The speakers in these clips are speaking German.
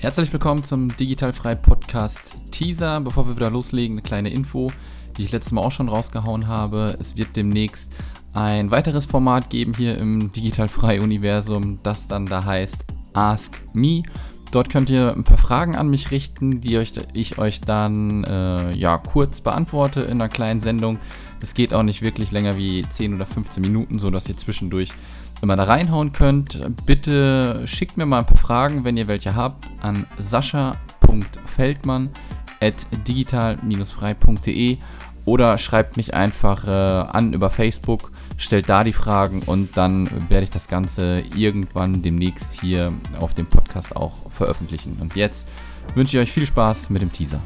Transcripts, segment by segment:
Herzlich willkommen zum Digitalfrei Podcast Teaser. Bevor wir wieder loslegen, eine kleine Info, die ich letztes Mal auch schon rausgehauen habe. Es wird demnächst ein weiteres Format geben hier im Digitalfrei Universum, das dann da heißt Ask Me. Dort könnt ihr ein paar Fragen an mich richten, die euch, ich euch dann äh, ja, kurz beantworte in einer kleinen Sendung. Das geht auch nicht wirklich länger wie 10 oder 15 Minuten, sodass ihr zwischendurch immer da reinhauen könnt. Bitte schickt mir mal ein paar Fragen, wenn ihr welche habt, an sascha.feldmann at digital-frei.de oder schreibt mich einfach äh, an über Facebook, stellt da die Fragen und dann werde ich das Ganze irgendwann demnächst hier auf dem Podcast auch veröffentlichen. Und jetzt wünsche ich euch viel Spaß mit dem Teaser.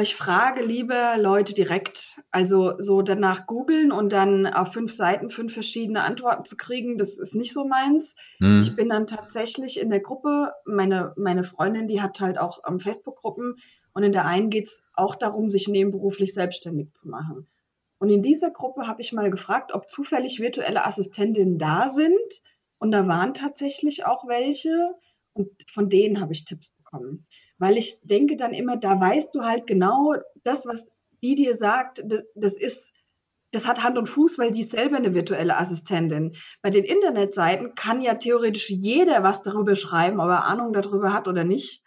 Ich frage lieber Leute direkt. Also so danach googeln und dann auf fünf Seiten fünf verschiedene Antworten zu kriegen, das ist nicht so meins. Mhm. Ich bin dann tatsächlich in der Gruppe, meine, meine Freundin, die hat halt auch ähm, Facebook-Gruppen und in der einen geht es auch darum, sich nebenberuflich selbstständig zu machen. Und in dieser Gruppe habe ich mal gefragt, ob zufällig virtuelle Assistentinnen da sind. Und da waren tatsächlich auch welche. Und von denen habe ich Tipps bekommen. Weil ich denke dann immer, da weißt du halt genau, das, was die dir sagt, das ist, das hat Hand und Fuß, weil sie ist selber eine virtuelle Assistentin. Bei den Internetseiten kann ja theoretisch jeder was darüber schreiben, ob er Ahnung darüber hat oder nicht.